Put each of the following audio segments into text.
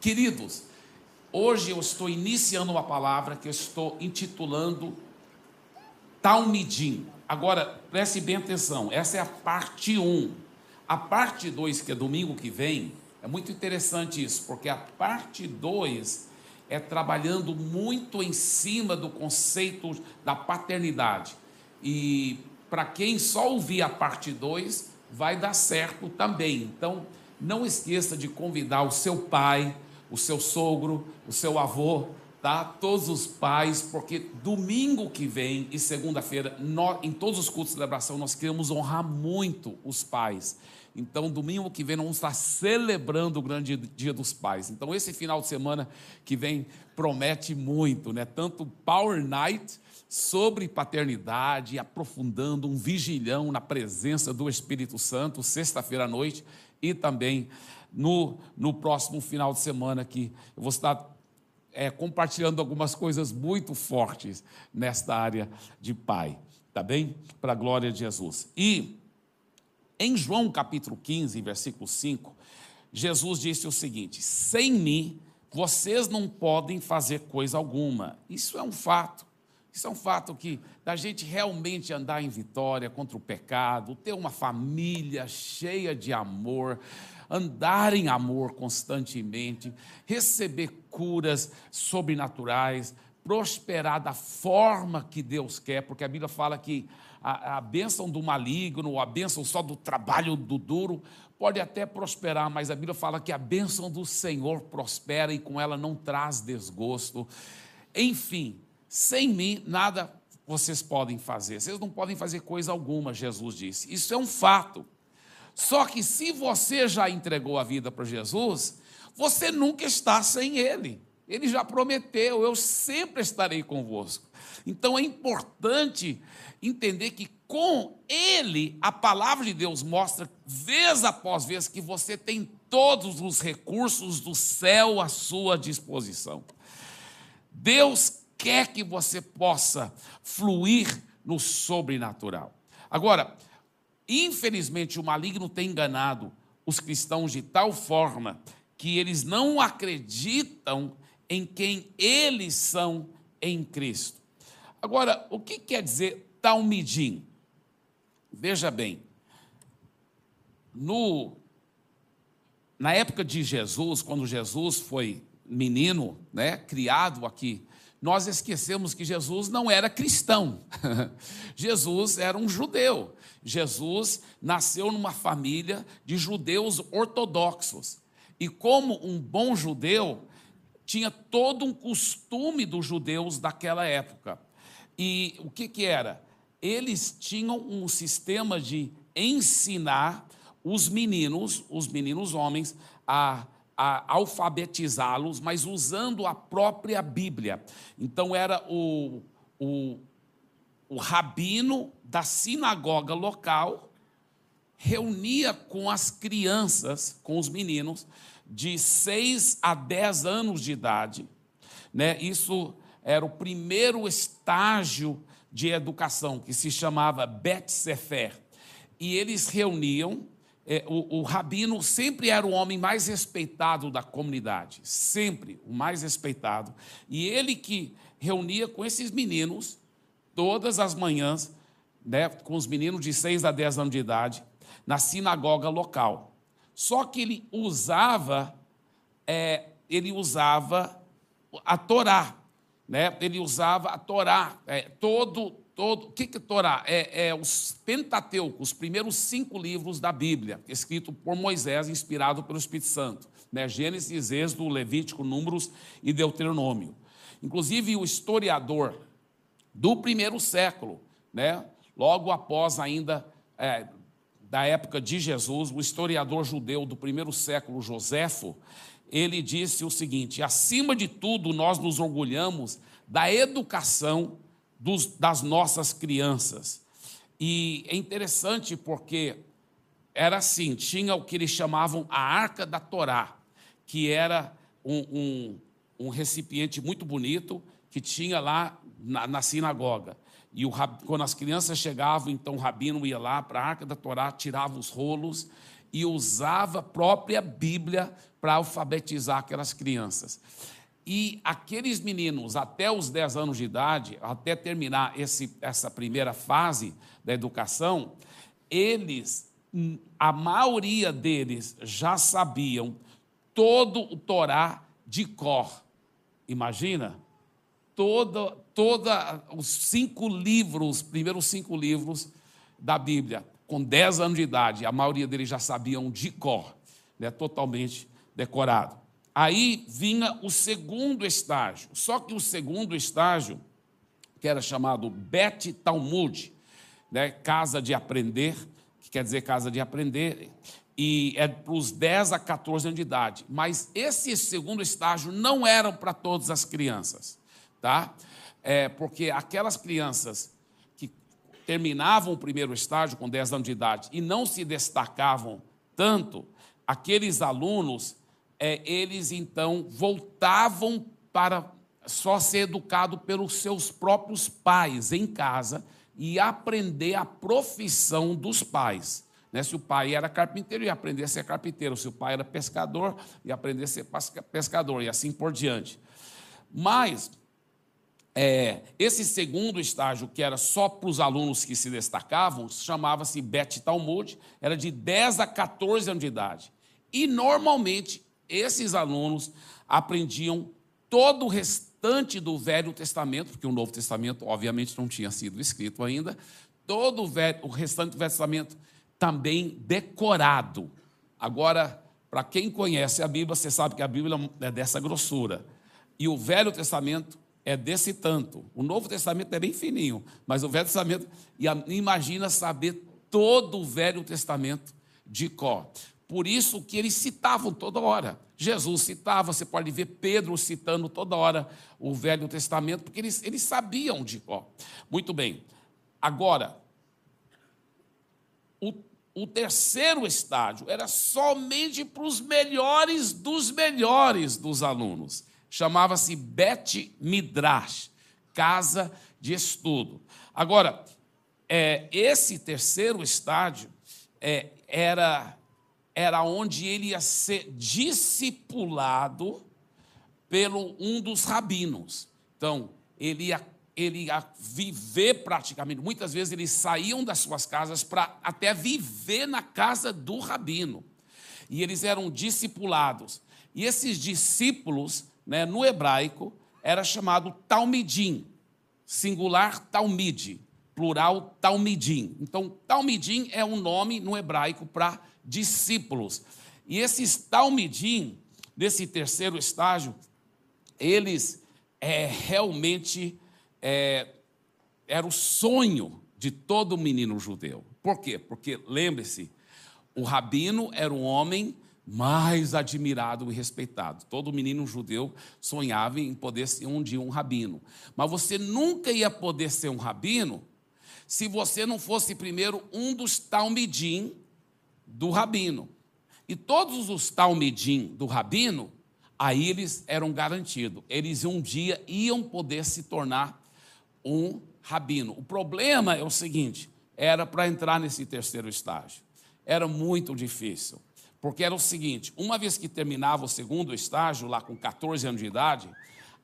Queridos, hoje eu estou iniciando uma palavra que eu estou intitulando Talmidim. Agora, preste bem atenção, essa é a parte 1. A parte 2, que é domingo que vem, é muito interessante isso, porque a parte 2 é trabalhando muito em cima do conceito da paternidade. E para quem só ouvir a parte 2, vai dar certo também. Então, não esqueça de convidar o seu pai, o seu sogro, o seu avô, tá? Todos os pais, porque domingo que vem e segunda-feira, em todos os cultos de celebração, nós queremos honrar muito os pais. Então, domingo que vem, nós vamos estar celebrando o grande dia dos pais. Então, esse final de semana que vem promete muito, né? Tanto Power Night sobre paternidade, aprofundando um vigilhão na presença do Espírito Santo, sexta-feira à noite, e também no, no próximo final de semana que eu vou estar é, compartilhando algumas coisas muito fortes nesta área de pai, tá bem? Para a glória de Jesus. E em João capítulo 15, versículo 5, Jesus disse o seguinte: sem mim vocês não podem fazer coisa alguma. Isso é um fato. Isso é um fato que da gente realmente andar em vitória contra o pecado, ter uma família cheia de amor, andar em amor constantemente, receber curas sobrenaturais, prosperar da forma que Deus quer, porque a Bíblia fala que a, a bênção do maligno, a bênção só do trabalho do duro, pode até prosperar, mas a Bíblia fala que a bênção do Senhor prospera e com ela não traz desgosto. Enfim, sem mim nada vocês podem fazer. Vocês não podem fazer coisa alguma, Jesus disse. Isso é um fato. Só que se você já entregou a vida para Jesus, você nunca está sem Ele. Ele já prometeu, eu sempre estarei convosco. Então é importante entender que com Ele, a palavra de Deus mostra, vez após vez, que você tem todos os recursos do céu à sua disposição. Deus quer que você possa fluir no sobrenatural. Agora, Infelizmente, o maligno tem enganado os cristãos de tal forma que eles não acreditam em quem eles são em Cristo. Agora, o que quer dizer talmidim? Veja bem, no, na época de Jesus, quando Jesus foi menino, né, criado aqui, nós esquecemos que Jesus não era cristão. Jesus era um judeu. Jesus nasceu numa família de judeus ortodoxos. E como um bom judeu, tinha todo um costume dos judeus daquela época. E o que, que era? Eles tinham um sistema de ensinar os meninos, os meninos homens, a, alfabetizá-los, mas usando a própria Bíblia. Então era o, o, o rabino da sinagoga local reunia com as crianças, com os meninos, de 6 a 10 anos de idade. Né? Isso era o primeiro estágio de educação, que se chamava Bet Sefer. E eles reuniam, é, o, o rabino sempre era o homem mais respeitado da comunidade, sempre o mais respeitado. E ele que reunia com esses meninos todas as manhãs, né, com os meninos de 6 a 10 anos de idade, na sinagoga local. Só que ele usava, é, ele usava a Torá, né? ele usava a Torá, é, todo, todo, o que, é Torá? É, é os Pentateucos, os primeiros cinco livros da Bíblia, escrito por Moisés, inspirado pelo Espírito Santo, né? Gênesis, Êxodo, Levítico, Números e Deuteronômio. Inclusive, o historiador do primeiro século, né? Logo após ainda é, da época de Jesus, o historiador judeu do primeiro século, Joséfo, ele disse o seguinte: acima de tudo, nós nos orgulhamos da educação dos, das nossas crianças. E é interessante porque era assim: tinha o que eles chamavam a arca da Torá, que era um, um, um recipiente muito bonito que tinha lá na, na sinagoga. E o, quando as crianças chegavam, então o rabino ia lá para a arca da Torá, tirava os rolos e usava a própria Bíblia para alfabetizar aquelas crianças. E aqueles meninos, até os 10 anos de idade, até terminar esse, essa primeira fase da educação, eles, a maioria deles já sabiam todo o Torá de cor. Imagina? Toda, toda os cinco livros, primeiros cinco livros da Bíblia, com 10 anos de idade, a maioria deles já sabiam de cor, né, totalmente decorado. Aí vinha o segundo estágio. Só que o segundo estágio, que era chamado Bet Talmud, né, casa de aprender, que quer dizer casa de aprender, e é para os 10 a 14 anos de idade. Mas esse segundo estágio não era para todas as crianças, tá? É, porque aquelas crianças que terminavam o primeiro estágio com 10 anos de idade e não se destacavam tanto, aqueles alunos é, eles então voltavam para só ser educado pelos seus próprios pais em casa e aprender a profissão dos pais. Né? Se o pai era carpinteiro, ia aprender a ser carpinteiro. Se o pai era pescador, ia aprender a ser pescador, e assim por diante. Mas é, esse segundo estágio, que era só para os alunos que se destacavam, chamava-se Bet Talmud, era de 10 a 14 anos de idade. E normalmente esses alunos aprendiam todo o restante do Velho Testamento, porque o Novo Testamento, obviamente, não tinha sido escrito ainda, todo o, velho, o restante do Velho Testamento também decorado. Agora, para quem conhece a Bíblia, você sabe que a Bíblia é dessa grossura. E o Velho Testamento é desse tanto. O Novo Testamento é bem fininho, mas o Velho Testamento, e imagina saber todo o Velho Testamento de cor. Por isso que eles citavam toda hora. Jesus citava, você pode ver Pedro citando toda hora o Velho Testamento, porque eles, eles sabiam de ó. Muito bem. Agora, o, o terceiro estágio era somente para os melhores dos melhores dos alunos. Chamava-se Bet Midrash, casa de estudo. Agora, é, esse terceiro estágio é, era era onde ele ia ser discipulado pelo um dos rabinos. Então, ele ia, ele ia viver praticamente. Muitas vezes eles saíam das suas casas para até viver na casa do rabino. E eles eram discipulados. E esses discípulos, né, no hebraico, era chamado Talmidim, singular Talmide, plural Talmidim. Então, Talmidim é um nome no hebraico para discípulos. E esses talmidim, desse terceiro estágio, eles é, realmente é, era o sonho de todo menino judeu. Por quê? Porque, lembre-se, o rabino era um homem mais admirado e respeitado. Todo menino judeu sonhava em poder ser um dia um rabino. Mas você nunca ia poder ser um rabino se você não fosse primeiro um dos talmidim do rabino. E todos os talmidim do rabino, aí eles eram garantidos. Eles um dia iam poder se tornar um rabino. O problema é o seguinte: era para entrar nesse terceiro estágio. Era muito difícil. Porque era o seguinte: uma vez que terminava o segundo estágio, lá com 14 anos de idade,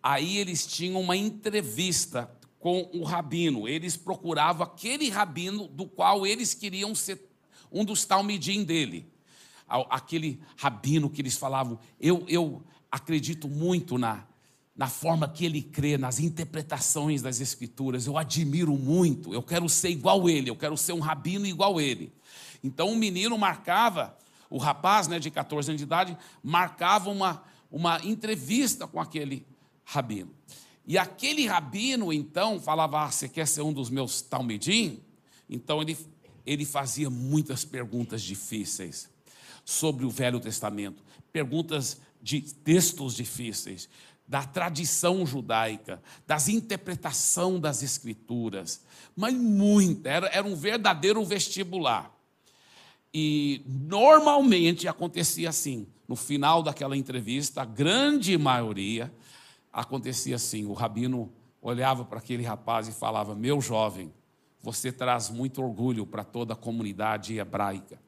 aí eles tinham uma entrevista com o rabino. Eles procuravam aquele rabino do qual eles queriam ser um dos talmidim dele, aquele rabino que eles falavam, eu, eu acredito muito na, na forma que ele crê, nas interpretações das escrituras, eu admiro muito, eu quero ser igual ele, eu quero ser um rabino igual ele. Então o menino marcava, o rapaz né, de 14 anos de idade, marcava uma, uma entrevista com aquele rabino. E aquele rabino, então, falava: ah, Você quer ser um dos meus talmidim? Então ele ele fazia muitas perguntas difíceis sobre o Velho Testamento, perguntas de textos difíceis, da tradição judaica, das interpretação das escrituras, mas muita, era, era um verdadeiro vestibular. E normalmente acontecia assim, no final daquela entrevista, a grande maioria acontecia assim, o rabino olhava para aquele rapaz e falava: Meu jovem, você traz muito orgulho para toda a comunidade hebraica.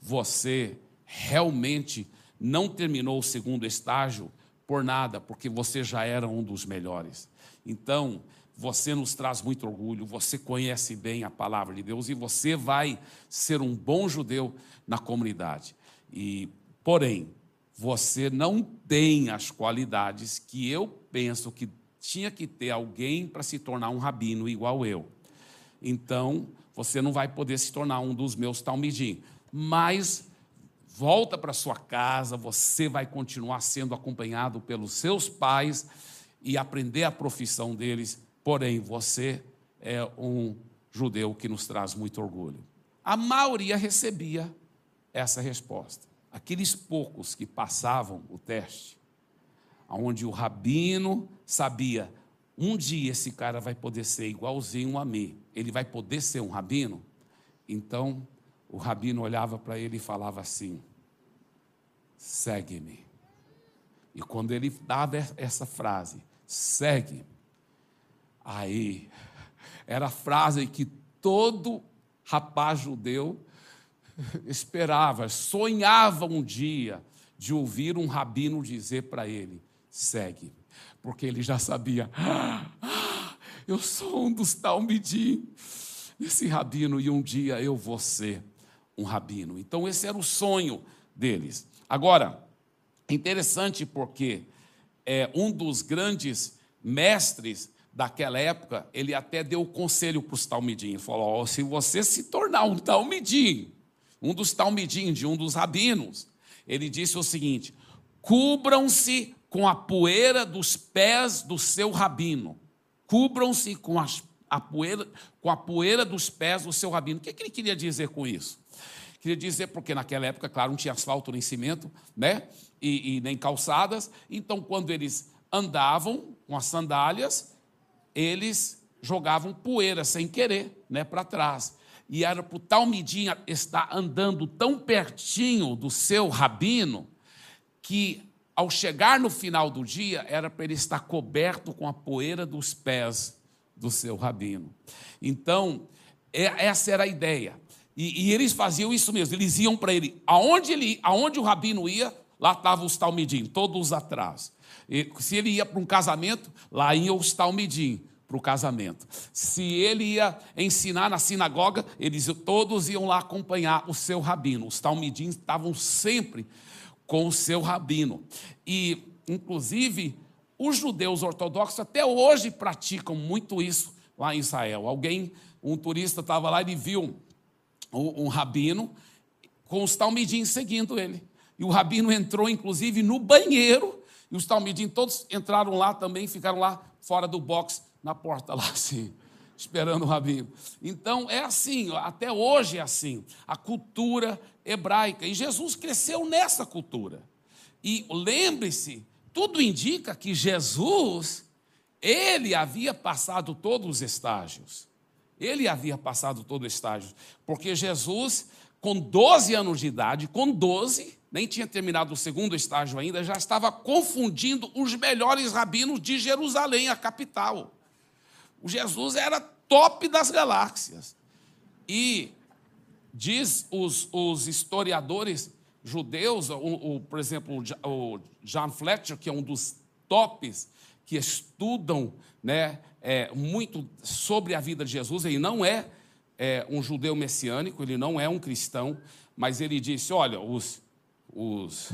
Você realmente não terminou o segundo estágio por nada, porque você já era um dos melhores. Então, você nos traz muito orgulho, você conhece bem a palavra de Deus e você vai ser um bom judeu na comunidade. E, porém, você não tem as qualidades que eu penso que tinha que ter alguém para se tornar um rabino igual eu. Então, você não vai poder se tornar um dos meus talmidim. Mas volta para sua casa, você vai continuar sendo acompanhado pelos seus pais e aprender a profissão deles. Porém, você é um judeu que nos traz muito orgulho. A maioria recebia essa resposta. Aqueles poucos que passavam o teste, onde o rabino sabia, um dia esse cara vai poder ser igualzinho a mim, ele vai poder ser um rabino. Então, o rabino olhava para ele e falava assim: segue-me. E quando ele dava essa frase, segue, aí, era a frase que todo rapaz judeu esperava, sonhava um dia de ouvir um rabino dizer para ele: segue, porque ele já sabia, ah, eu sou um dos Talmidim, esse rabino, e um dia eu vou ser um rabino. Então, esse era o sonho deles. Agora, interessante porque é, um dos grandes mestres daquela época, ele até deu conselho para os Talmidim. Falou: oh, se você se tornar um Talmidim, um dos Talmidim, de um dos rabinos, ele disse o seguinte: cubram-se com a poeira dos pés do seu rabino. Cubram-se com a poeira, com a poeira dos pés do seu rabino. O que, é que ele queria dizer com isso? Queria dizer, porque naquela época, claro, não tinha asfalto nem cimento, né? E, e nem calçadas. Então, quando eles andavam com as sandálias, eles jogavam poeira sem querer, né, para trás. E era para o Talmidim estar andando tão pertinho do seu rabino que ao chegar no final do dia, era para ele estar coberto com a poeira dos pés do seu rabino. Então, é, essa era a ideia. E, e eles faziam isso mesmo, eles iam para ele. Aonde, ele, aonde o rabino ia, lá estavam os talmidim, todos atrás. Se ele ia para um casamento, lá iam os talmidim para o casamento. Se ele ia ensinar na sinagoga, eles todos iam lá acompanhar o seu rabino. Os talmidim estavam sempre com o seu rabino. E, inclusive, os judeus ortodoxos até hoje praticam muito isso lá em Israel. Alguém, um turista estava lá e viu um, um rabino com os talmidim seguindo ele. E o rabino entrou, inclusive, no banheiro, e os talmidim todos entraram lá também, ficaram lá fora do box, na porta lá assim esperando o rabino. Então é assim, até hoje é assim, a cultura hebraica. E Jesus cresceu nessa cultura. E lembre-se, tudo indica que Jesus, ele havia passado todos os estágios. Ele havia passado todos os estágios. Porque Jesus, com 12 anos de idade, com 12, nem tinha terminado o segundo estágio ainda, já estava confundindo os melhores rabinos de Jerusalém, a capital. O Jesus era top das galáxias. E diz os, os historiadores judeus, o, o, por exemplo, o John Fletcher, que é um dos tops que estudam né, é, muito sobre a vida de Jesus, ele não é, é, um judeu messiânico, ele não é um cristão, mas ele disse: olha, os, os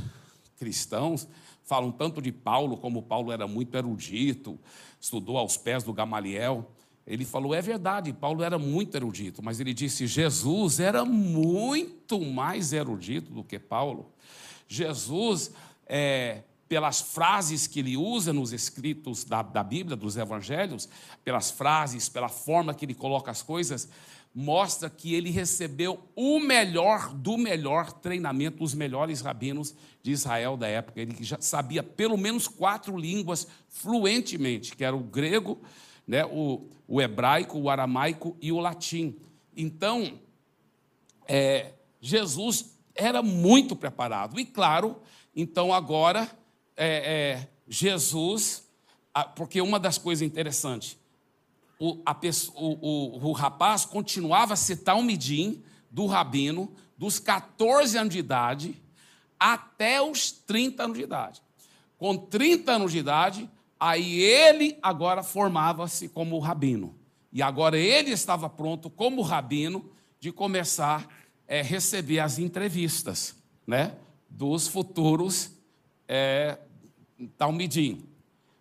cristãos falam tanto de Paulo, como Paulo era muito erudito, estudou aos pés do Gamaliel. Ele falou: é verdade, Paulo era muito erudito, mas ele disse: Jesus era muito mais erudito do que Paulo. Jesus, é, pelas frases que ele usa nos escritos da, da Bíblia, dos evangelhos, pelas frases, pela forma que ele coloca as coisas, mostra que ele recebeu o melhor do melhor treinamento, os melhores rabinos de Israel da época. Ele já sabia pelo menos quatro línguas fluentemente, que era o grego, né, o, o hebraico, o aramaico e o latim. Então, é, Jesus era muito preparado. E claro, então agora, é, é, Jesus, porque uma das coisas interessantes, o, a, o, o, o rapaz continuava a ser talmidim do rabino dos 14 anos de idade até os 30 anos de idade. Com 30 anos de idade, aí ele agora formava-se como rabino. E agora ele estava pronto, como rabino, de começar a é, receber as entrevistas né, dos futuros é, talmidim.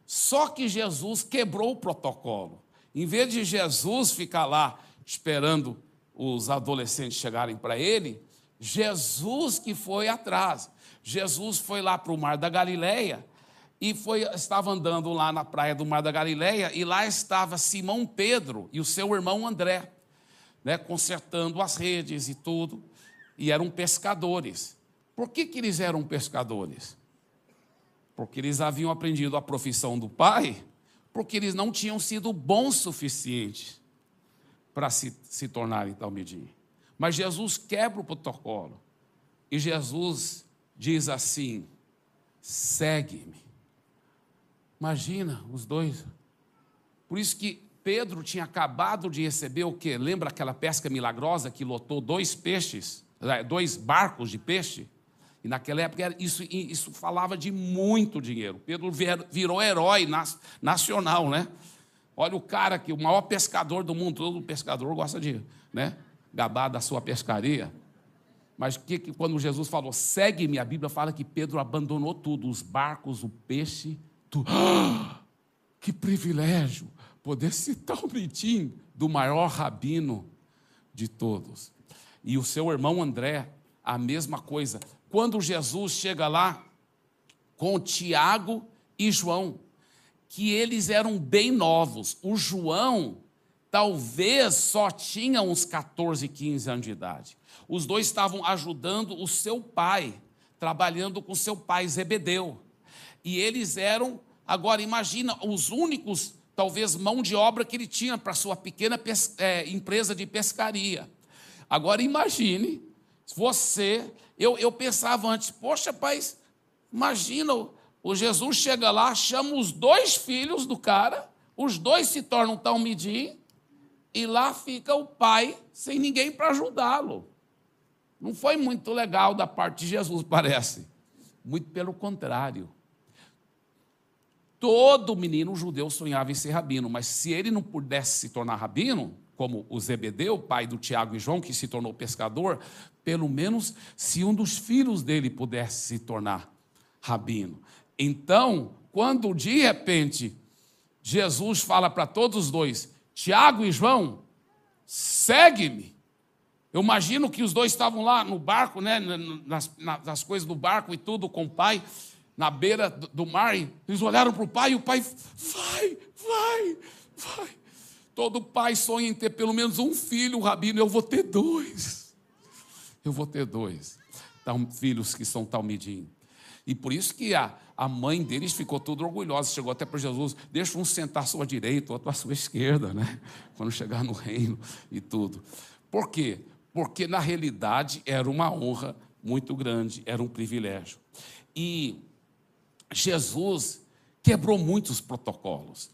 Só que Jesus quebrou o protocolo. Em vez de Jesus ficar lá esperando os adolescentes chegarem para ele, Jesus que foi atrás. Jesus foi lá para o Mar da Galileia e foi, estava andando lá na praia do Mar da Galileia e lá estava Simão Pedro e o seu irmão André, né, consertando as redes e tudo, e eram pescadores. Por que, que eles eram pescadores? Porque eles haviam aprendido a profissão do pai, porque eles não tinham sido bons suficientes para se, se tornarem talmidim. Mas Jesus quebra o protocolo. E Jesus diz assim: segue-me. Imagina os dois. Por isso que Pedro tinha acabado de receber o que? Lembra aquela pesca milagrosa que lotou dois peixes, é, dois barcos de peixe? E naquela época isso, isso falava de muito dinheiro. Pedro virou herói nacional, né? Olha o cara que o maior pescador do mundo, todo pescador gosta de, né, gabar da sua pescaria. Mas que, que quando Jesus falou, segue-me, a Bíblia fala que Pedro abandonou tudo, os barcos, o peixe, tudo. Ah, que privilégio poder citar o mitim do maior rabino de todos. E o seu irmão André, a mesma coisa. Quando Jesus chega lá com Tiago e João, que eles eram bem novos. O João talvez só tinha uns 14, 15 anos de idade. Os dois estavam ajudando o seu pai, trabalhando com seu pai Zebedeu. E eles eram, agora imagina, os únicos, talvez, mão de obra que ele tinha para sua pequena é, empresa de pescaria. Agora imagine, você, eu, eu pensava antes, poxa, pai, imagina o Jesus chega lá, chama os dois filhos do cara, os dois se tornam talmidim, e lá fica o pai sem ninguém para ajudá-lo. Não foi muito legal da parte de Jesus, parece. Muito pelo contrário. Todo menino judeu sonhava em ser rabino, mas se ele não pudesse se tornar rabino, como o Zebedeu, pai do Tiago e João, que se tornou pescador, pelo menos se um dos filhos dele pudesse se tornar rabino. Então, quando de repente Jesus fala para todos os dois, Tiago e João, segue-me. Eu imagino que os dois estavam lá no barco, né, nas, nas coisas do barco e tudo com o pai, na beira do mar, eles olharam para o pai e o pai, vai, vai, vai. Todo pai sonha em ter pelo menos um filho, Rabino, eu vou ter dois. Eu vou ter dois. Filhos que são talmidim. E por isso que a, a mãe deles ficou toda orgulhosa, chegou até para Jesus, deixa um sentar à sua direita, outro à sua esquerda, né? Quando chegar no reino e tudo. Por quê? Porque na realidade era uma honra muito grande, era um privilégio. E Jesus quebrou muitos protocolos.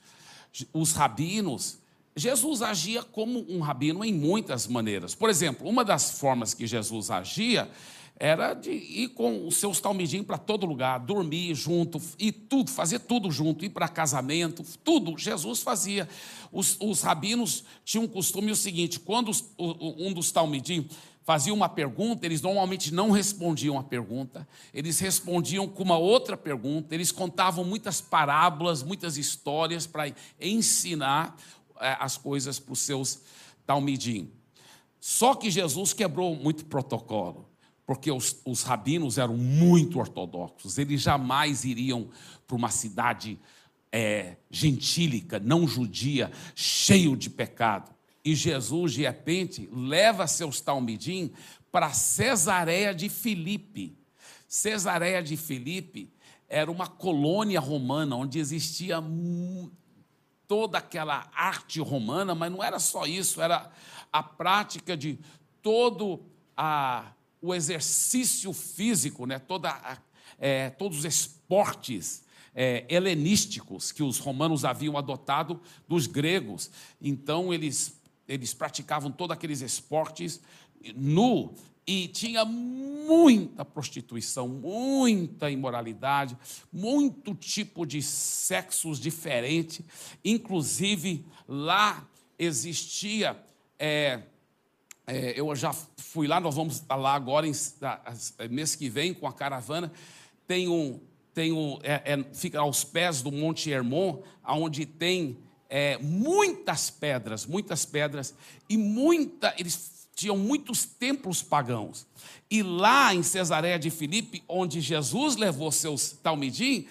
Os rabinos, Jesus agia como um rabino em muitas maneiras. Por exemplo, uma das formas que Jesus agia era de ir com os seus talmidim para todo lugar, dormir junto, e tudo, fazer tudo junto, ir para casamento, tudo, Jesus fazia. Os, os rabinos tinham um costume o seguinte: quando os, um dos talmidim fazia uma pergunta, eles normalmente não respondiam a pergunta, eles respondiam com uma outra pergunta, eles contavam muitas parábolas, muitas histórias para ensinar as coisas para os seus talmidim. Só que Jesus quebrou muito protocolo porque os, os rabinos eram muito ortodoxos, eles jamais iriam para uma cidade é, gentílica, não judia, cheio de pecado. E Jesus, de repente, leva seus talmidim para Cesareia de Filipe. Cesareia de Filipe era uma colônia romana onde existia toda aquela arte romana, mas não era só isso, era a prática de todo a o exercício físico, né, toda, é, todos os esportes é, helenísticos que os romanos haviam adotado dos gregos. Então, eles, eles praticavam todos aqueles esportes nu e tinha muita prostituição, muita imoralidade, muito tipo de sexos diferente. Inclusive, lá existia. É, é, eu já fui lá, nós vamos lá agora, em, mês que vem, com a caravana. Tem um. Tem um é, é fica aos pés do Monte Hermon, onde tem é, muitas pedras, muitas pedras, e muita. Eles tinham muitos templos pagãos. E lá em Cesareia de Filipe, onde Jesus levou seus talmidim,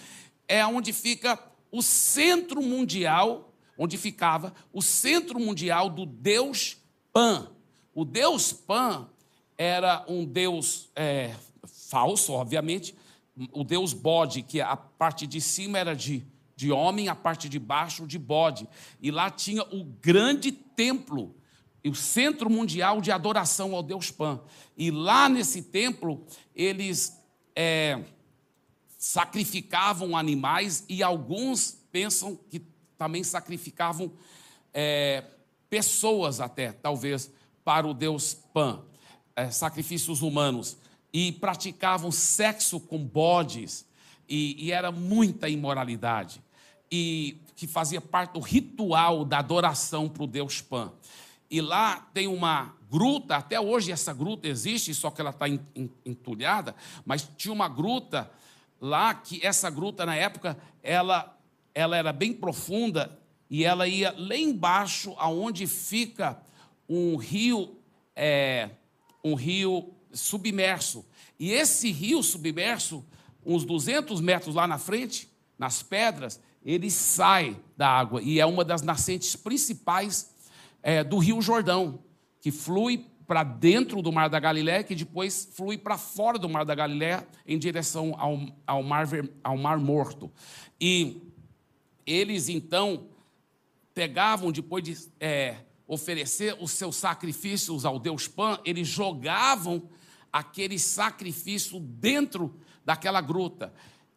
é onde fica o centro mundial, onde ficava o centro mundial do deus Pan. O deus Pan era um deus é, falso, obviamente, o deus bode, que a parte de cima era de, de homem, a parte de baixo de bode. E lá tinha o grande templo o centro mundial de adoração ao Deus Pan. E lá nesse templo, eles é, sacrificavam animais e alguns pensam que também sacrificavam é, pessoas, até, talvez, para o Deus Pan, é, sacrifícios humanos. E praticavam sexo com bodes, e, e era muita imoralidade. E que fazia parte do ritual da adoração para o Deus Pan. E lá tem uma gruta, até hoje essa gruta existe, só que ela está entulhada, mas tinha uma gruta lá que essa gruta na época ela, ela era bem profunda e ela ia lá embaixo, aonde fica um rio, é, um rio submerso. E esse rio submerso, uns 200 metros lá na frente, nas pedras, ele sai da água e é uma das nascentes principais é, do Rio Jordão, que flui para dentro do Mar da Galiléia, que depois flui para fora do Mar da Galiléia, em direção ao, ao, mar, ao mar Morto. E eles então pegavam, depois de é, oferecer os seus sacrifícios ao Deus Pan, eles jogavam aquele sacrifício dentro daquela gruta.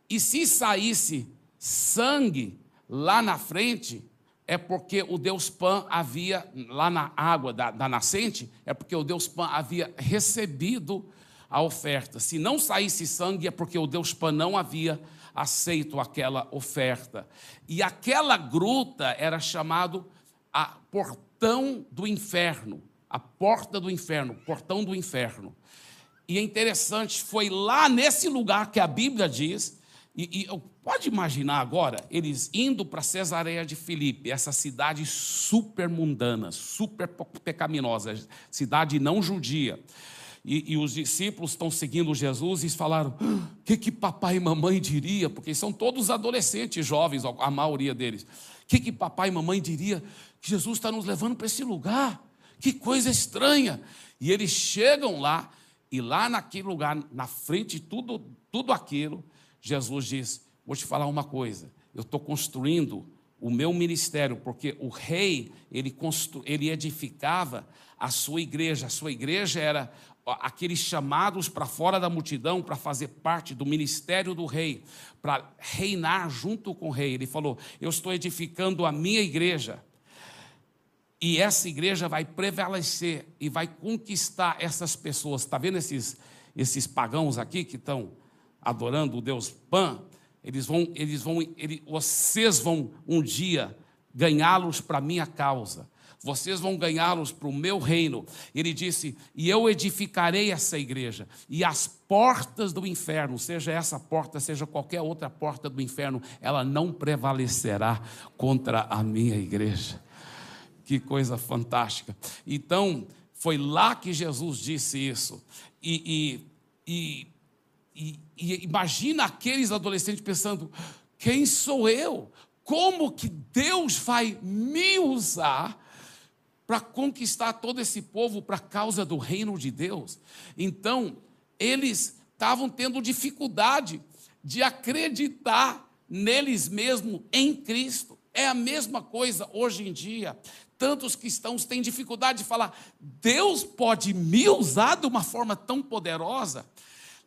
E se saísse sangue lá na frente, é porque o deus Pan havia, lá na água da, da nascente, é porque o deus Pan havia recebido a oferta. Se não saísse sangue, é porque o deus Pan não havia aceito aquela oferta. E aquela gruta era chamado a portão do inferno, a porta do inferno, portão do inferno. E é interessante, foi lá nesse lugar que a Bíblia diz e, e pode imaginar agora eles indo para Cesareia de Filipe, essa cidade super mundana, super pecaminosa, cidade não judia. E, e, os discípulos estão seguindo Jesus e falaram: o ah, que, que papai e mamãe diria? Porque são todos adolescentes jovens, a maioria deles. O que, que papai e mamãe diria que Jesus está nos levando para esse lugar? Que coisa estranha. E eles chegam lá, e lá naquele lugar, na frente de tudo, tudo aquilo, Jesus diz: Vou te falar uma coisa, eu estou construindo o meu ministério, porque o rei, ele, constru, ele edificava a sua igreja, a sua igreja era aqueles chamados para fora da multidão para fazer parte do ministério do rei, para reinar junto com o rei. Ele falou: Eu estou edificando a minha igreja. E essa igreja vai prevalecer e vai conquistar essas pessoas. Está vendo esses, esses pagãos aqui que estão adorando o Deus Pan, eles vão, eles vão, eles, vocês vão um dia ganhá-los para minha causa. Vocês vão ganhá-los para o meu reino. Ele disse: E eu edificarei essa igreja, e as portas do inferno, seja essa porta, seja qualquer outra porta do inferno, ela não prevalecerá contra a minha igreja. Que coisa fantástica. Então, foi lá que Jesus disse isso. E, e, e e, e imagina aqueles adolescentes pensando: quem sou eu? Como que Deus vai me usar para conquistar todo esse povo para a causa do reino de Deus? Então, eles estavam tendo dificuldade de acreditar neles mesmos em Cristo. É a mesma coisa hoje em dia. Tantos cristãos têm dificuldade de falar: Deus pode me usar de uma forma tão poderosa.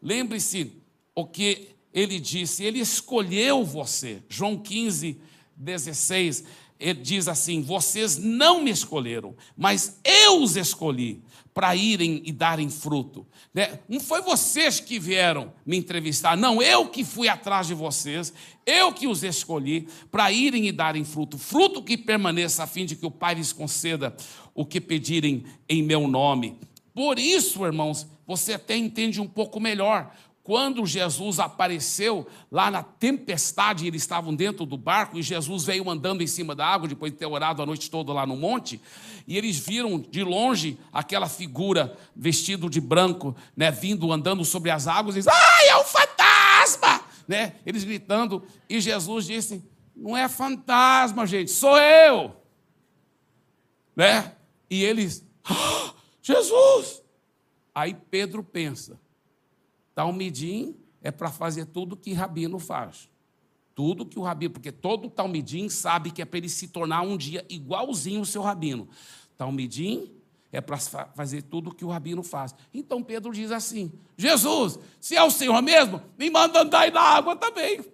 Lembre-se o que ele disse: Ele escolheu você. João 15, 16, ele diz assim: Vocês não me escolheram, mas eu os escolhi para irem e darem fruto. Né? Não foi vocês que vieram me entrevistar, não, eu que fui atrás de vocês, eu que os escolhi para irem e darem fruto, fruto que permaneça, a fim de que o Pai lhes conceda o que pedirem em meu nome. Por isso, irmãos, você até entende um pouco melhor quando Jesus apareceu lá na tempestade, eles estavam dentro do barco e Jesus veio andando em cima da água, depois de ter orado a noite toda lá no monte, e eles viram de longe aquela figura vestido de branco, né, vindo andando sobre as águas, e eles, ai, é um fantasma! Né? Eles gritando, e Jesus disse: Não é fantasma, gente, sou eu. Né? E eles, ah, Jesus! Aí Pedro pensa, Talmidim é para fazer tudo que rabino faz. Tudo que o rabino, porque todo talmidim sabe que é para ele se tornar um dia igualzinho o seu rabino. Talmidim é para fazer tudo que o rabino faz. Então Pedro diz assim: Jesus, se é o Senhor mesmo, me manda andar na água também.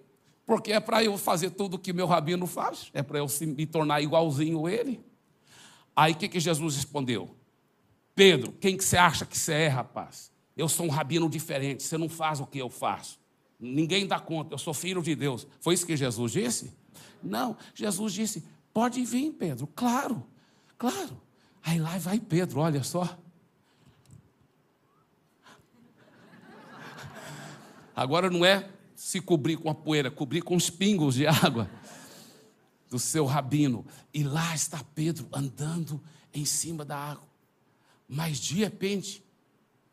Porque é para eu fazer tudo que meu rabino faz, é para eu me tornar igualzinho ele. Aí o que, que Jesus respondeu? Pedro, quem que você acha que você é, rapaz? Eu sou um rabino diferente, você não faz o que eu faço. Ninguém dá conta, eu sou filho de Deus. Foi isso que Jesus disse? Não, Jesus disse: pode vir, Pedro, claro, claro. Aí lá vai Pedro, olha só. Agora não é se cobrir com a poeira, cobrir com os pingos de água do seu rabino. E lá está Pedro andando em cima da água. Mas de repente,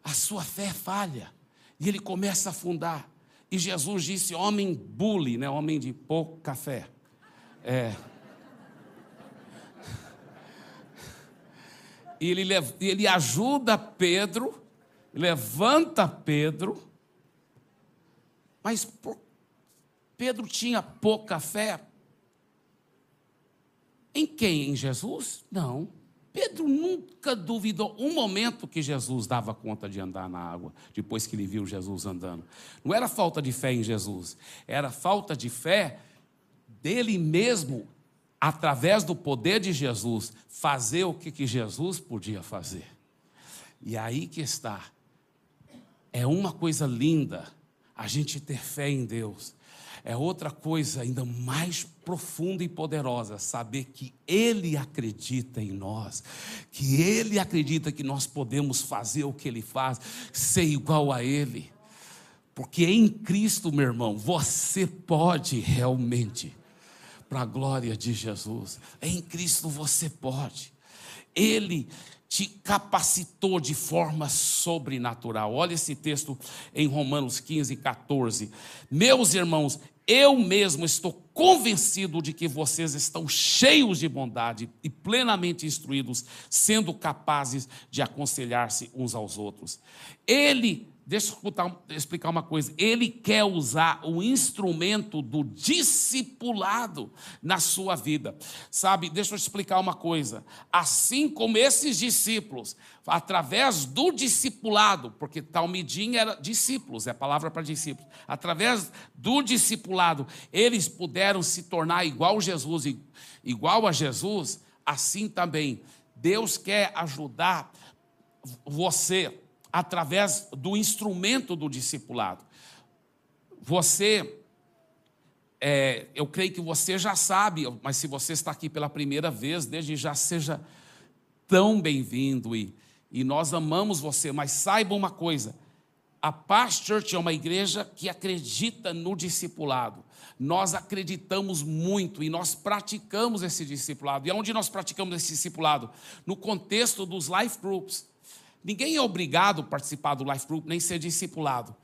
a sua fé falha e ele começa a afundar. E Jesus disse: homem bule, né? homem de pouca fé. É. E ele, ele ajuda Pedro, levanta Pedro, mas Pedro tinha pouca fé. Em quem? Em Jesus? Não. Pedro nunca duvidou um momento que Jesus dava conta de andar na água, depois que ele viu Jesus andando. Não era falta de fé em Jesus, era falta de fé dele mesmo, através do poder de Jesus, fazer o que, que Jesus podia fazer. E aí que está. É uma coisa linda a gente ter fé em Deus é outra coisa ainda mais profunda e poderosa saber que Ele acredita em nós, que Ele acredita que nós podemos fazer o que Ele faz, ser igual a Ele. Porque em Cristo, meu irmão, você pode realmente, para a glória de Jesus, em Cristo você pode. Ele te capacitou de forma sobrenatural. Olha esse texto em Romanos 15, 14. Meus irmãos, eu mesmo estou convencido de que vocês estão cheios de bondade e plenamente instruídos, sendo capazes de aconselhar-se uns aos outros. Ele Deixa eu explicar uma coisa. Ele quer usar o instrumento do discipulado na sua vida. Sabe, deixa eu explicar uma coisa. Assim como esses discípulos, através do discipulado, porque Talmidim era discípulos, é a palavra para discípulos. Através do discipulado, eles puderam se tornar igual Jesus, igual a Jesus, assim também Deus quer ajudar você através do instrumento do discipulado. Você, é, eu creio que você já sabe, mas se você está aqui pela primeira vez, desde já seja tão bem-vindo e, e nós amamos você, mas saiba uma coisa: a Paz Church é uma igreja que acredita no discipulado. Nós acreditamos muito e nós praticamos esse discipulado. E onde nós praticamos esse discipulado? No contexto dos life groups. Ninguém é obrigado a participar do Life Group, nem ser discipulado.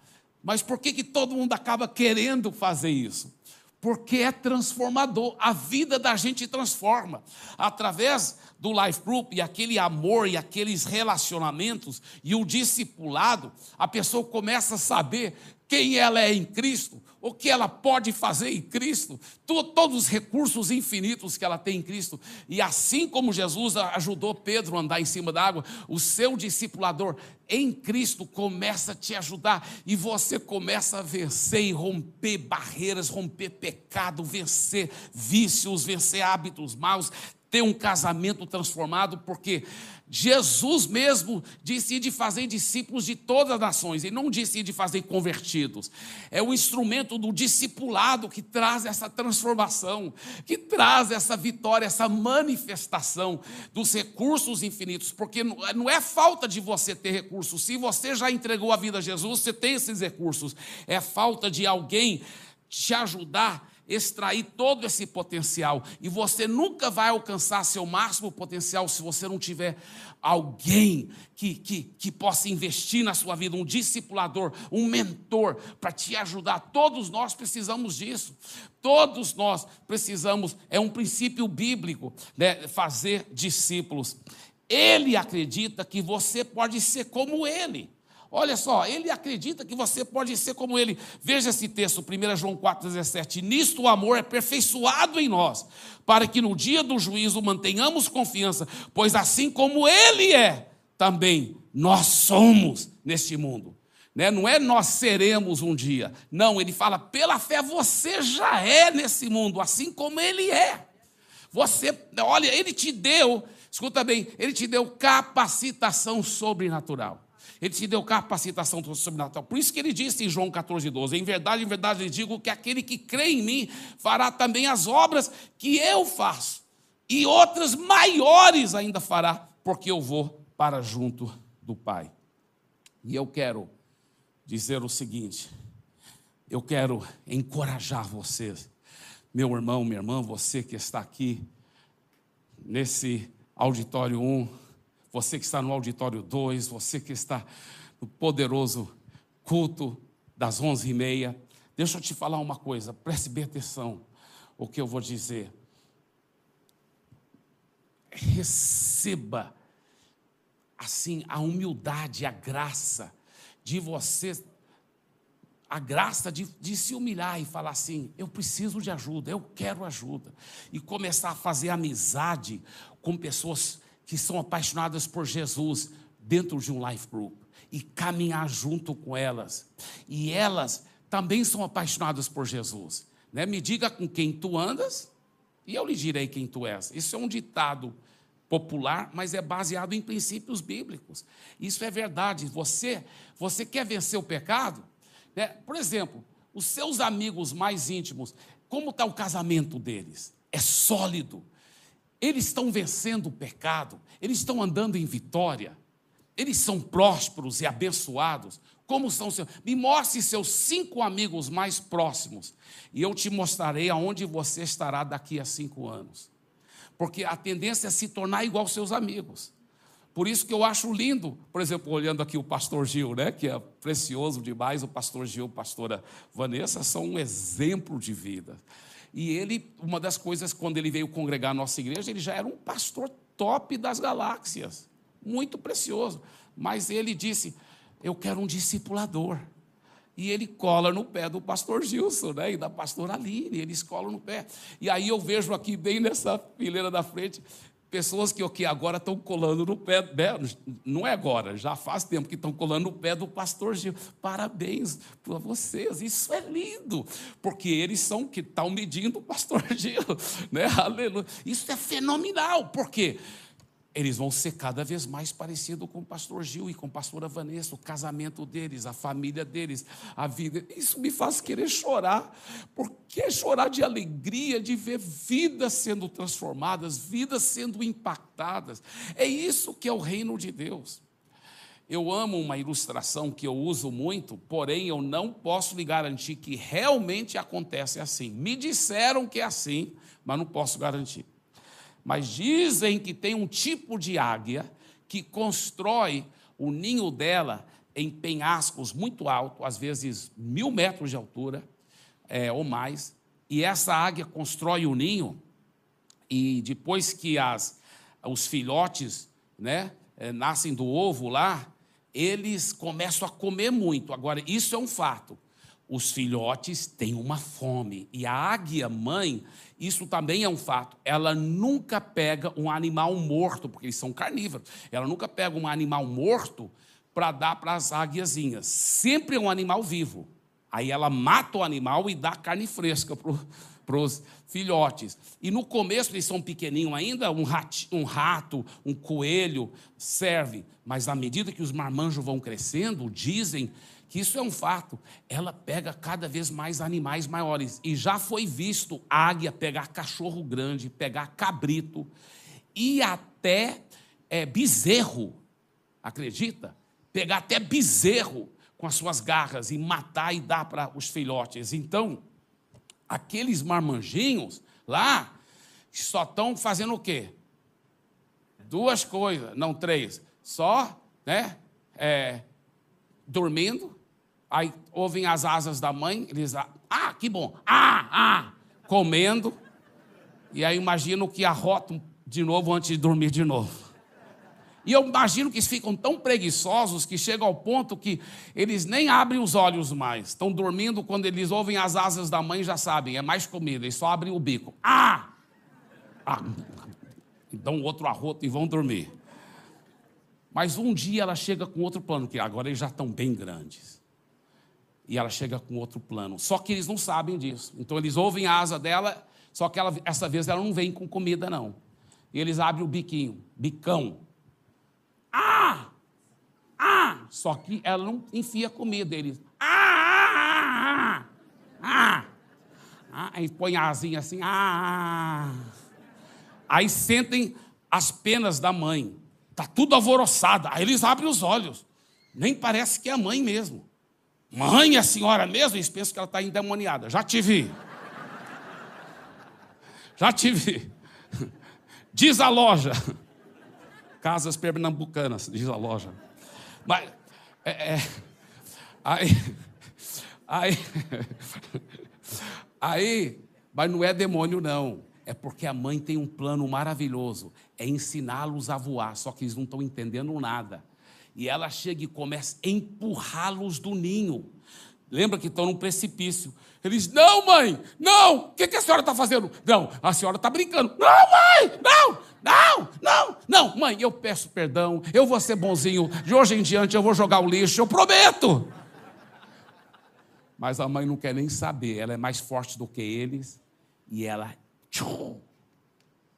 Mas por que, que todo mundo acaba querendo fazer isso? Porque é transformador, a vida da gente transforma. Através do Life Group e aquele amor e aqueles relacionamentos e o discipulado, a pessoa começa a saber quem ela é em Cristo, o que ela pode fazer em Cristo, todos os recursos infinitos que ela tem em Cristo. E assim como Jesus ajudou Pedro a andar em cima da água, o seu discipulador em Cristo começa a te ajudar e você começa a vencer e romper barreiras, romper pecado, vencer vícios, vencer hábitos maus, ter um casamento transformado, porque Jesus mesmo disse de fazer discípulos de todas as nações, ele não disse de fazer convertidos. É o instrumento do discipulado que traz essa transformação, que traz essa vitória, essa manifestação dos recursos infinitos, porque não é falta de você ter recursos, se você já entregou a vida a Jesus, você tem esses recursos, é falta de alguém te ajudar extrair todo esse potencial. E você nunca vai alcançar seu máximo potencial se você não tiver alguém que, que, que possa investir na sua vida, um discipulador, um mentor, para te ajudar. Todos nós precisamos disso. Todos nós precisamos, é um princípio bíblico, né, fazer discípulos. Ele acredita que você pode ser como ele. Olha só, ele acredita que você pode ser como ele. Veja esse texto, 1 João 4,17. Nisto o amor é aperfeiçoado em nós, para que no dia do juízo mantenhamos confiança, pois assim como ele é, também nós somos neste mundo. Né? Não é nós seremos um dia. Não, ele fala, pela fé você já é nesse mundo, assim como ele é. Você, olha, ele te deu, escuta bem, ele te deu capacitação sobrenatural. Ele te deu capacitação sobrenatural. Por isso que ele disse em João 14, 12: Em verdade, em verdade, lhe digo que aquele que crê em mim fará também as obras que eu faço, e outras maiores ainda fará, porque eu vou para junto do Pai. E eu quero dizer o seguinte: eu quero encorajar vocês, meu irmão, minha irmã, você que está aqui nesse auditório 1 você que está no auditório 2, você que está no poderoso culto das onze e meia. Deixa eu te falar uma coisa, preste bem atenção o que eu vou dizer. Receba, assim, a humildade, a graça de você, a graça de, de se humilhar e falar assim: eu preciso de ajuda, eu quero ajuda. E começar a fazer amizade com pessoas que são apaixonadas por Jesus dentro de um life group e caminhar junto com elas. E elas também são apaixonadas por Jesus. Né? Me diga com quem tu andas e eu lhe direi quem tu és. Isso é um ditado popular, mas é baseado em princípios bíblicos. Isso é verdade. Você, você quer vencer o pecado? Né? Por exemplo, os seus amigos mais íntimos, como está o casamento deles? É sólido eles estão vencendo o pecado, eles estão andando em vitória, eles são prósperos e abençoados. Como são seus? Me mostre seus cinco amigos mais próximos, e eu te mostrarei aonde você estará daqui a cinco anos. Porque a tendência é se tornar igual aos seus amigos. Por isso que eu acho lindo, por exemplo, olhando aqui o pastor Gil, né, que é precioso demais, o pastor Gil, pastora Vanessa, são um exemplo de vida. E ele, uma das coisas, quando ele veio congregar a nossa igreja, ele já era um pastor top das galáxias, muito precioso. Mas ele disse: Eu quero um discipulador. E ele cola no pé do pastor Gilson, né? E da pastora Aline, eles colam no pé. E aí eu vejo aqui, bem nessa fileira da frente, Pessoas que, que agora estão colando no pé, né? não é agora, já faz tempo que estão colando no pé do pastor Gil. Parabéns para vocês, isso é lindo, porque eles são que estão medindo o pastor Gil, né? Aleluia. Isso é fenomenal, por quê? Eles vão ser cada vez mais parecidos com o pastor Gil e com a pastora Vanessa, o casamento deles, a família deles, a vida. Isso me faz querer chorar, porque chorar de alegria, de ver vidas sendo transformadas, vidas sendo impactadas. É isso que é o reino de Deus. Eu amo uma ilustração que eu uso muito, porém eu não posso lhe garantir que realmente acontece assim. Me disseram que é assim, mas não posso garantir. Mas dizem que tem um tipo de águia que constrói o ninho dela em penhascos muito altos, às vezes mil metros de altura é, ou mais, e essa águia constrói o ninho, e depois que as, os filhotes né, é, nascem do ovo lá, eles começam a comer muito. Agora, isso é um fato. Os filhotes têm uma fome. E a águia mãe, isso também é um fato, ela nunca pega um animal morto, porque eles são carnívoros, ela nunca pega um animal morto para dar para as águiazinhas. Sempre é um animal vivo. Aí ela mata o animal e dá carne fresca para os filhotes. E no começo eles são pequenininhos ainda, um, rato, um rato, um coelho serve. Mas à medida que os marmanjos vão crescendo, dizem que isso é um fato, ela pega cada vez mais animais maiores. E já foi visto águia pegar cachorro grande, pegar cabrito e até é, bezerro, acredita? Pegar até bezerro com as suas garras e matar e dar para os filhotes. Então, aqueles marmanjinhos lá só estão fazendo o quê? Duas coisas, não três. Só, né? É, dormindo Aí ouvem as asas da mãe, eles, ah, que bom, ah, ah, comendo. E aí imagino que arrotam de novo antes de dormir de novo. E eu imagino que eles ficam tão preguiçosos que chega ao ponto que eles nem abrem os olhos mais. Estão dormindo, quando eles ouvem as asas da mãe, já sabem, é mais comida, eles só abrem o bico. Ah! ah. Dão outro arroto e vão dormir. Mas um dia ela chega com outro plano, que agora eles já estão bem grandes e ela chega com outro plano. Só que eles não sabem disso. Então eles ouvem a asa dela, só que ela, essa vez ela não vem com comida, não. E eles abrem o biquinho, bicão. Ah! Ah! Só que ela não enfia comida. Eles. Ah! Ah! Ah! ah. Aí põe a asinha assim. Ah! Aí sentem as penas da mãe. Tá tudo alvoroçado. Aí eles abrem os olhos. Nem parece que é a mãe mesmo. Mãe, a senhora mesmo? Eles pensam que ela está endemoniada. Já te vi. Já te vi. Diz a loja. Casas pernambucanas, diz a loja. Mas, é, é, aí, aí, aí, mas não é demônio, não. É porque a mãe tem um plano maravilhoso. É ensiná-los a voar, só que eles não estão entendendo nada e ela chega e começa a empurrá-los do ninho. Lembra que estão num precipício. Eles, não, mãe, não, o que, que a senhora está fazendo? Não, a senhora está brincando. Não, mãe, não, não, não, não, mãe, eu peço perdão, eu vou ser bonzinho, de hoje em diante eu vou jogar o lixo, eu prometo. Mas a mãe não quer nem saber, ela é mais forte do que eles, e ela, tchum,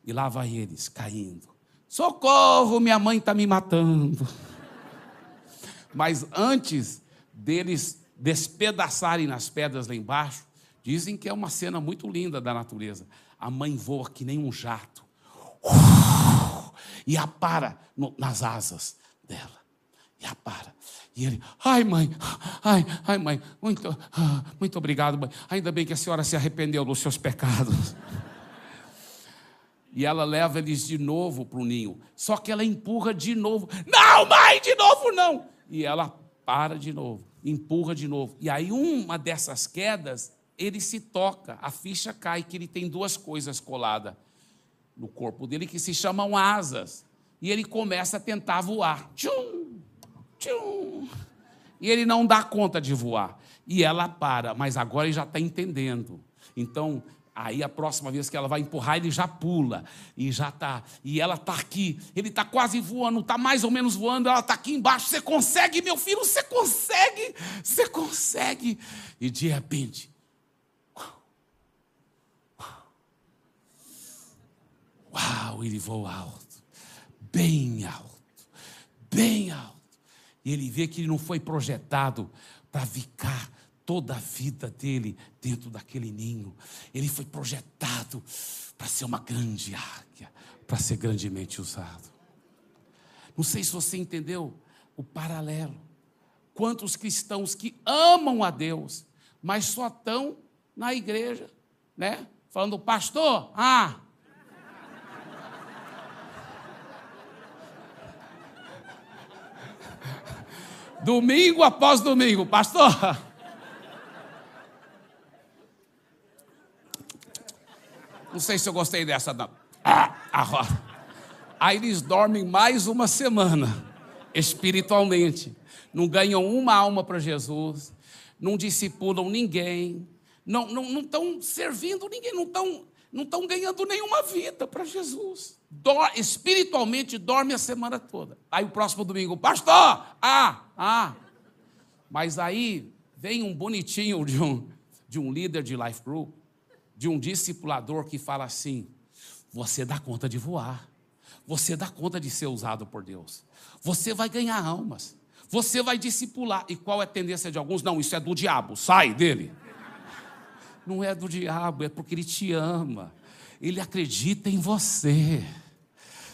e lá vai eles caindo. Socorro, minha mãe está me matando. Mas antes deles despedaçarem nas pedras lá embaixo, dizem que é uma cena muito linda da natureza. A mãe voa que nem um jato e apara nas asas dela. E apara. E ele, ai mãe, ai, ai mãe, muito, muito obrigado, mãe. Ainda bem que a senhora se arrependeu dos seus pecados. E ela leva eles de novo para o ninho. Só que ela empurra de novo. Não, mãe, de novo não e ela para de novo, empurra de novo. E aí, uma dessas quedas, ele se toca, a ficha cai, que ele tem duas coisas coladas no corpo dele que se chamam asas. E ele começa a tentar voar. Tchum, tchum. E ele não dá conta de voar. E ela para, mas agora ele já está entendendo. Então, Aí a próxima vez que ela vai empurrar, ele já pula e já está. E ela está aqui, ele está quase voando, está mais ou menos voando, ela está aqui embaixo. Você consegue, meu filho, você consegue, você consegue. E de repente, uau, ele voa alto, bem alto, bem alto. E ele vê que ele não foi projetado para ficar toda a vida dele dentro daquele ninho. Ele foi projetado para ser uma grande águia, para ser grandemente usado. Não sei se você entendeu o paralelo. Quantos cristãos que amam a Deus, mas só estão na igreja, né? Falando, pastor, ah, domingo após domingo, pastor. Não sei se eu gostei dessa, não. Ah, ah, Aí eles dormem mais uma semana, espiritualmente. Não ganham uma alma para Jesus, não discipulam ninguém, não estão não, não servindo ninguém, não estão não estão ganhando nenhuma vida para Jesus. Dor, espiritualmente dorme a semana toda. Aí o próximo domingo, pastor, ah, ah. Mas aí vem um bonitinho de um, de um líder de life group, de um discipulador que fala assim: você dá conta de voar, você dá conta de ser usado por Deus, você vai ganhar almas, você vai discipular. E qual é a tendência de alguns? Não, isso é do diabo, sai dele. Não é do diabo, é porque ele te ama. Ele acredita em você.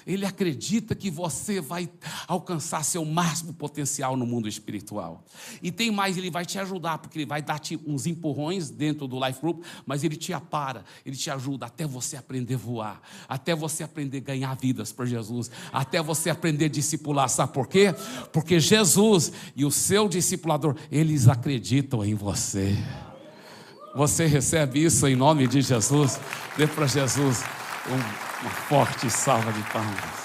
Ele acredita que você vai alcançar seu máximo potencial no mundo espiritual. E tem mais, ele vai te ajudar, porque ele vai dar -te uns empurrões dentro do Life Group, mas ele te apara, ele te ajuda até você aprender a voar, até você aprender a ganhar vidas por Jesus, até você aprender a discipular. Sabe por quê? Porque Jesus e o seu discipulador, eles acreditam em você. Você recebe isso em nome de Jesus. Dê para Jesus uma forte salva de palmas.